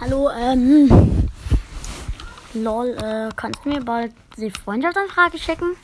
Hallo, ähm. Lol, äh, kannst du mir bald die Freundschaftsanfrage schicken?